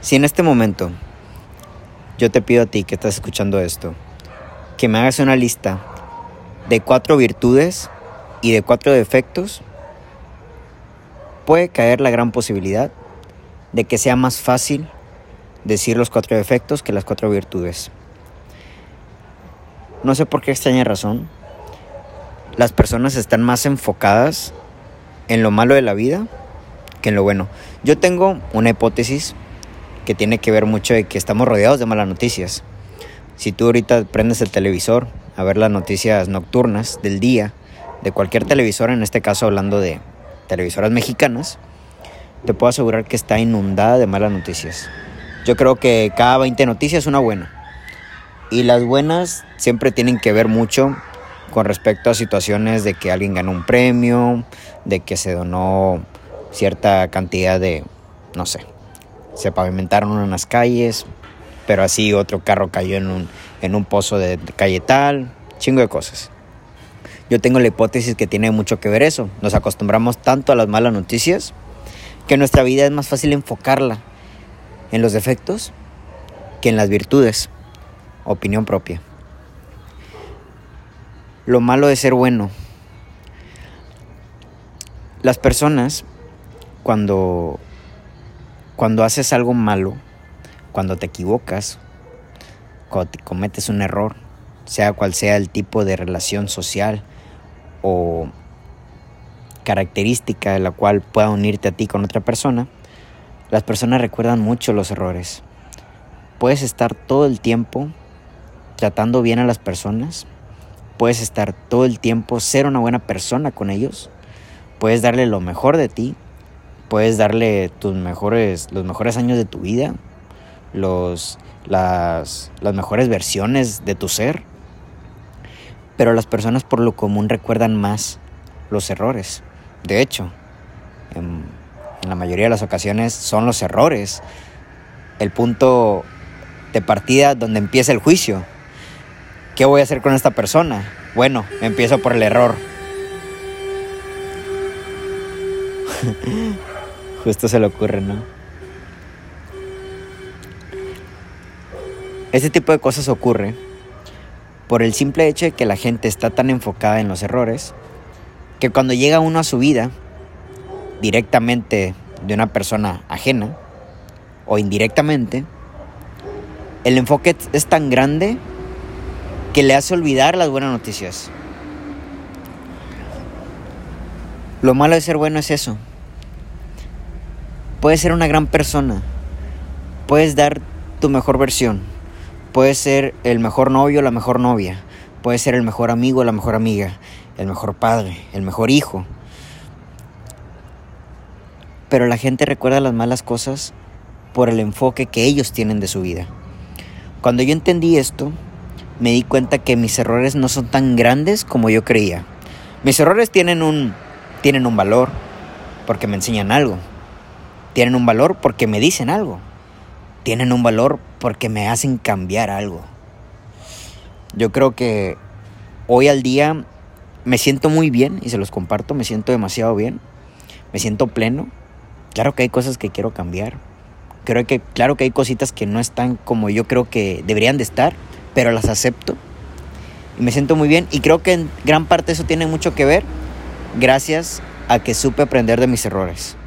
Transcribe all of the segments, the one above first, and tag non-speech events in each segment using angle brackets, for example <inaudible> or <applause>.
Si en este momento yo te pido a ti que estás escuchando esto, que me hagas una lista de cuatro virtudes y de cuatro defectos, puede caer la gran posibilidad de que sea más fácil decir los cuatro defectos que las cuatro virtudes. No sé por qué extraña razón. Las personas están más enfocadas en lo malo de la vida que en lo bueno. Yo tengo una hipótesis que tiene que ver mucho de que estamos rodeados de malas noticias. Si tú ahorita prendes el televisor a ver las noticias nocturnas del día, de cualquier televisor, en este caso hablando de televisoras mexicanas, te puedo asegurar que está inundada de malas noticias. Yo creo que cada 20 noticias una buena. Y las buenas siempre tienen que ver mucho con respecto a situaciones de que alguien ganó un premio, de que se donó cierta cantidad de, no sé, se pavimentaron unas calles, pero así otro carro cayó en un, en un pozo de, calle tal, chingo de cosas. Yo tengo la hipótesis que tiene mucho que ver eso. Nos acostumbramos tanto a las malas noticias que nuestra vida es más fácil enfocarla en los defectos que en las virtudes. Opinión propia. Lo malo de ser bueno. Las personas cuando cuando haces algo malo, cuando te equivocas, cuando te cometes un error, sea cual sea el tipo de relación social o característica de la cual pueda unirte a ti con otra persona, las personas recuerdan mucho los errores. Puedes estar todo el tiempo tratando bien a las personas, puedes estar todo el tiempo ser una buena persona con ellos, puedes darle lo mejor de ti, puedes darle tus mejores, los mejores años de tu vida, los, las, las mejores versiones de tu ser. Pero las personas por lo común recuerdan más los errores. De hecho, en, en la mayoría de las ocasiones son los errores el punto de partida donde empieza el juicio. ¿Qué voy a hacer con esta persona? Bueno, empiezo por el error. <laughs> Justo se le ocurre, ¿no? Este tipo de cosas ocurre por el simple hecho de que la gente está tan enfocada en los errores que cuando llega uno a su vida directamente de una persona ajena o indirectamente, el enfoque es tan grande que le hace olvidar las buenas noticias. Lo malo de ser bueno es eso. Puedes ser una gran persona, puedes dar tu mejor versión, puedes ser el mejor novio la mejor novia, puedes ser el mejor amigo la mejor amiga, el mejor padre, el mejor hijo. Pero la gente recuerda las malas cosas por el enfoque que ellos tienen de su vida. Cuando yo entendí esto, me di cuenta que mis errores no son tan grandes como yo creía. Mis errores tienen un, tienen un valor porque me enseñan algo. Tienen un valor porque me dicen algo. Tienen un valor porque me hacen cambiar algo. Yo creo que hoy al día me siento muy bien y se los comparto, me siento demasiado bien. Me siento pleno. Claro que hay cosas que quiero cambiar. Creo que, claro que hay cositas que no están como yo creo que deberían de estar, pero las acepto. Y me siento muy bien. Y creo que en gran parte eso tiene mucho que ver gracias a que supe aprender de mis errores.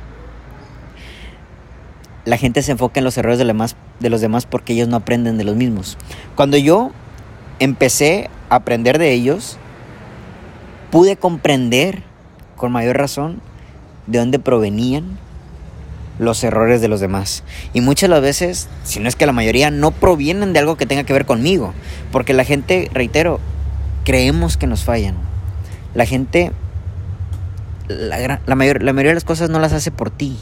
La gente se enfoca en los errores de, demás, de los demás porque ellos no aprenden de los mismos. Cuando yo empecé a aprender de ellos, pude comprender con mayor razón de dónde provenían los errores de los demás. Y muchas las veces, si no es que la mayoría, no provienen de algo que tenga que ver conmigo. Porque la gente, reitero, creemos que nos fallan. La gente, la, la, mayor, la mayoría de las cosas no las hace por ti.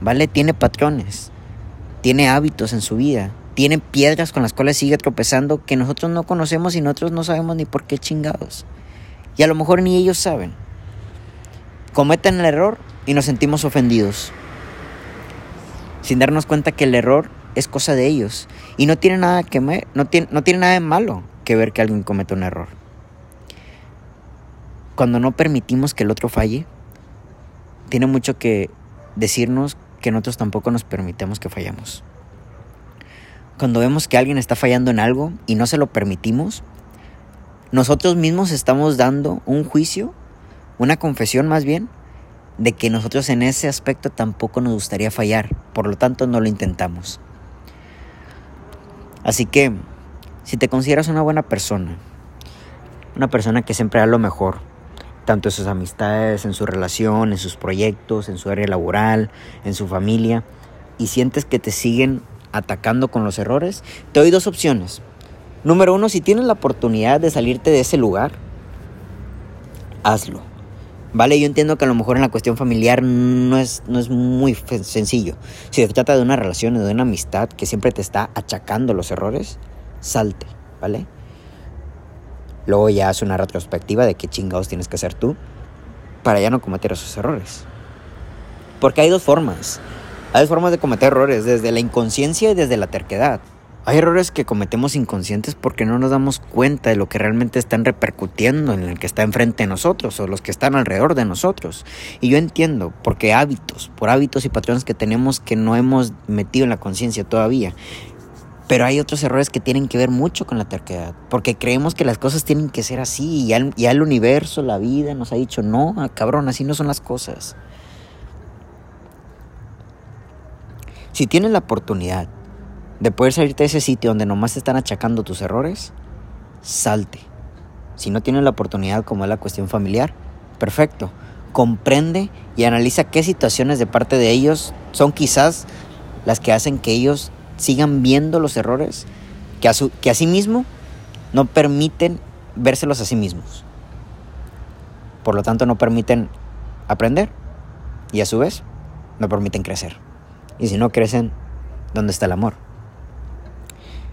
¿Vale? Tiene patrones, tiene hábitos en su vida, tiene piedras con las cuales sigue tropezando que nosotros no conocemos y nosotros no sabemos ni por qué chingados. Y a lo mejor ni ellos saben. Cometen el error y nos sentimos ofendidos sin darnos cuenta que el error es cosa de ellos y no tiene nada que me, no tiene, no tiene nada de malo que ver que alguien cometa un error. Cuando no permitimos que el otro falle, tiene mucho que decirnos nosotros tampoco nos permitamos que fallamos. cuando vemos que alguien está fallando en algo y no se lo permitimos, nosotros mismos estamos dando un juicio, una confesión más bien, de que nosotros en ese aspecto tampoco nos gustaría fallar, por lo tanto no lo intentamos. Así que, si te consideras una buena persona, una persona que siempre da lo mejor, tanto en sus amistades, en su relación, en sus proyectos, en su área laboral, en su familia, y sientes que te siguen atacando con los errores, te doy dos opciones. Número uno, si tienes la oportunidad de salirte de ese lugar, hazlo. Vale, yo entiendo que a lo mejor en la cuestión familiar no es, no es muy sencillo. Si se trata de una relación, de una amistad que siempre te está achacando los errores, salte, ¿vale? Luego ya haz una retrospectiva de qué chingados tienes que hacer tú para ya no cometer esos errores. Porque hay dos formas. Hay dos formas de cometer errores, desde la inconsciencia y desde la terquedad. Hay errores que cometemos inconscientes porque no nos damos cuenta de lo que realmente están repercutiendo en el que está enfrente de nosotros o los que están alrededor de nosotros. Y yo entiendo, porque hábitos, por hábitos y patrones que tenemos que no hemos metido en la conciencia todavía. Pero hay otros errores que tienen que ver mucho con la terquedad, porque creemos que las cosas tienen que ser así y ya, el universo, la vida nos ha dicho, no, cabrón, así no son las cosas. Si tienes la oportunidad de poder salirte de ese sitio donde nomás te están achacando tus errores, salte. Si no tienes la oportunidad como es la cuestión familiar, perfecto. Comprende y analiza qué situaciones de parte de ellos son quizás las que hacen que ellos sigan viendo los errores que a, su, que a sí mismo no permiten vérselos a sí mismos. Por lo tanto, no permiten aprender y a su vez no permiten crecer. Y si no crecen, ¿dónde está el amor?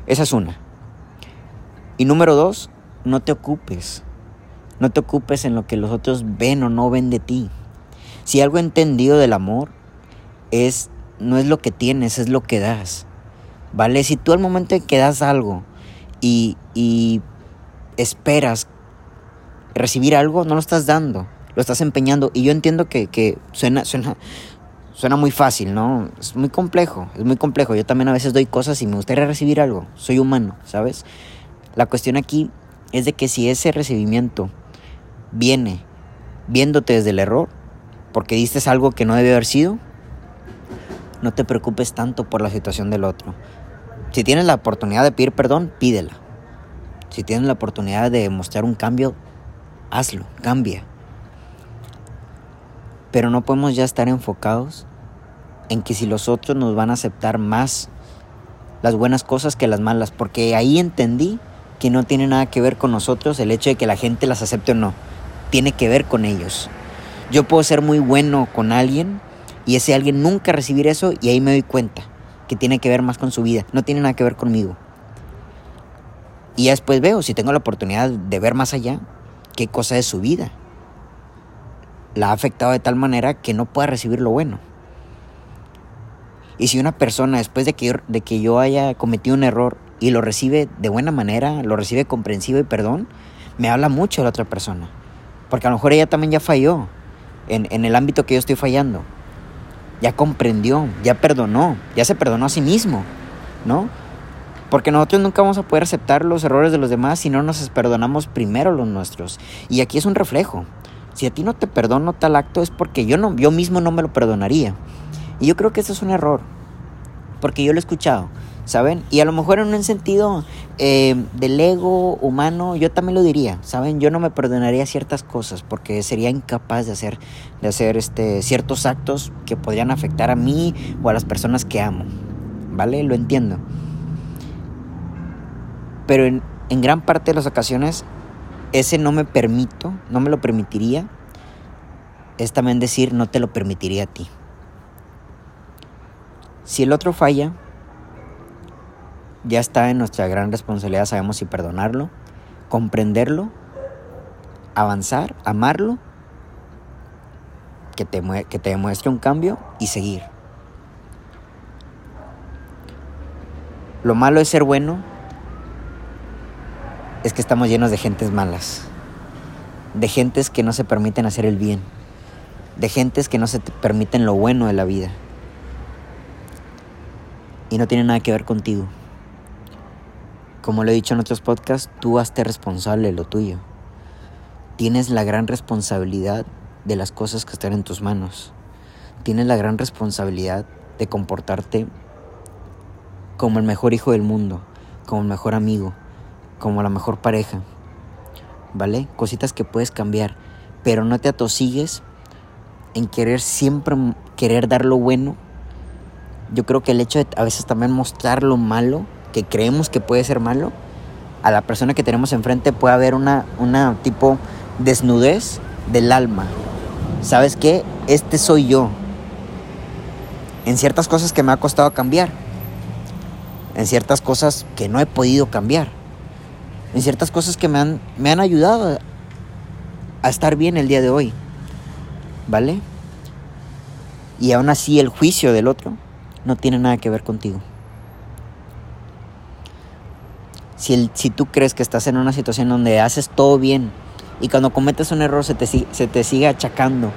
Esa es una. Y número dos, no te ocupes. No te ocupes en lo que los otros ven o no ven de ti. Si algo entendido del amor es no es lo que tienes, es lo que das. ¿Vale? Si tú al momento en que das algo y, y esperas recibir algo, no lo estás dando, lo estás empeñando. Y yo entiendo que, que suena, suena, Suena muy fácil, ¿no? Es muy complejo, es muy complejo. Yo también a veces doy cosas y me gustaría recibir algo. Soy humano, ¿sabes? La cuestión aquí es de que si ese recibimiento viene viéndote desde el error, porque diste algo que no debe haber sido, no te preocupes tanto por la situación del otro. Si tienes la oportunidad de pedir perdón, pídela. Si tienes la oportunidad de mostrar un cambio, hazlo, cambia. Pero no podemos ya estar enfocados en que si los otros nos van a aceptar más las buenas cosas que las malas, porque ahí entendí que no tiene nada que ver con nosotros el hecho de que la gente las acepte o no, tiene que ver con ellos. Yo puedo ser muy bueno con alguien y ese alguien nunca recibir eso y ahí me doy cuenta que tiene que ver más con su vida, no tiene nada que ver conmigo. Y después veo, si tengo la oportunidad de ver más allá, qué cosa es su vida la ha afectado de tal manera que no pueda recibir lo bueno. Y si una persona, después de que, yo, de que yo haya cometido un error y lo recibe de buena manera, lo recibe comprensivo y perdón, me habla mucho de la otra persona. Porque a lo mejor ella también ya falló en, en el ámbito que yo estoy fallando. Ya comprendió, ya perdonó, ya se perdonó a sí mismo, ¿no? Porque nosotros nunca vamos a poder aceptar los errores de los demás si no nos perdonamos primero los nuestros. Y aquí es un reflejo. Si a ti no te perdono tal acto es porque yo, no, yo mismo no me lo perdonaría. Y yo creo que eso es un error, porque yo lo he escuchado, ¿saben? Y a lo mejor en un sentido eh, del ego humano, yo también lo diría, ¿saben? Yo no me perdonaría ciertas cosas porque sería incapaz de hacer, de hacer este, ciertos actos que podrían afectar a mí o a las personas que amo, ¿vale? Lo entiendo. Pero en, en gran parte de las ocasiones ese no me permito, no me lo permitiría, es también decir no te lo permitiría a ti. Si el otro falla, ya está en nuestra gran responsabilidad, sabemos si perdonarlo, comprenderlo, avanzar, amarlo, que te, que te demuestre un cambio y seguir. Lo malo es ser bueno es que estamos llenos de gentes malas, de gentes que no se permiten hacer el bien, de gentes que no se permiten lo bueno de la vida. Y no tiene nada que ver contigo. Como lo he dicho en otros podcasts, tú hazte responsable de lo tuyo. Tienes la gran responsabilidad de las cosas que están en tus manos. Tienes la gran responsabilidad de comportarte como el mejor hijo del mundo, como el mejor amigo, como la mejor pareja. ¿Vale? Cositas que puedes cambiar, pero no te atosigues en querer siempre querer dar lo bueno. Yo creo que el hecho de a veces también mostrar lo malo, que creemos que puede ser malo, a la persona que tenemos enfrente puede haber una, una tipo desnudez del alma. ¿Sabes qué? Este soy yo. En ciertas cosas que me ha costado cambiar. En ciertas cosas que no he podido cambiar. En ciertas cosas que me han, me han ayudado a estar bien el día de hoy. ¿Vale? Y aún así el juicio del otro no tiene nada que ver contigo. Si, el, si tú crees que estás en una situación donde haces todo bien y cuando cometes un error se te, se te sigue achacando.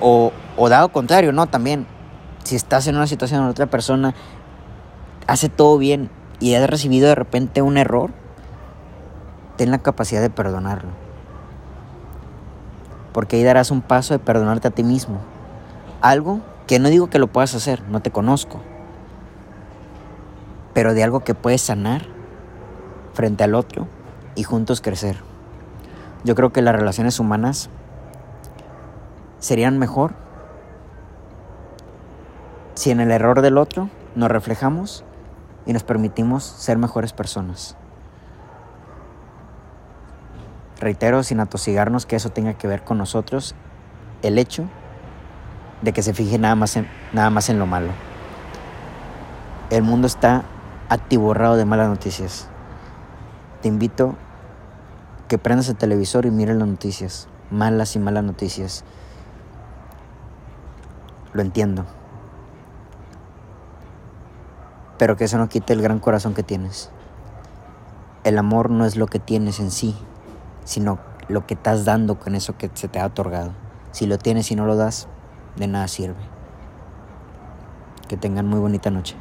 O, o dado contrario, no, también. Si estás en una situación donde otra persona hace todo bien y has recibido de repente un error, ten la capacidad de perdonarlo. Porque ahí darás un paso de perdonarte a ti mismo. Algo que no digo que lo puedas hacer, no te conozco. Pero de algo que puedes sanar frente al otro y juntos crecer. Yo creo que las relaciones humanas serían mejor si en el error del otro nos reflejamos y nos permitimos ser mejores personas. Reitero, sin atosigarnos que eso tenga que ver con nosotros, el hecho de que se fije nada más en, nada más en lo malo. El mundo está atiborrado de malas noticias. Te invito que prendas el televisor y mires las noticias, malas y malas noticias. Lo entiendo. Pero que eso no quite el gran corazón que tienes. El amor no es lo que tienes en sí, sino lo que estás dando con eso que se te ha otorgado. Si lo tienes y no lo das, de nada sirve. Que tengan muy bonita noche.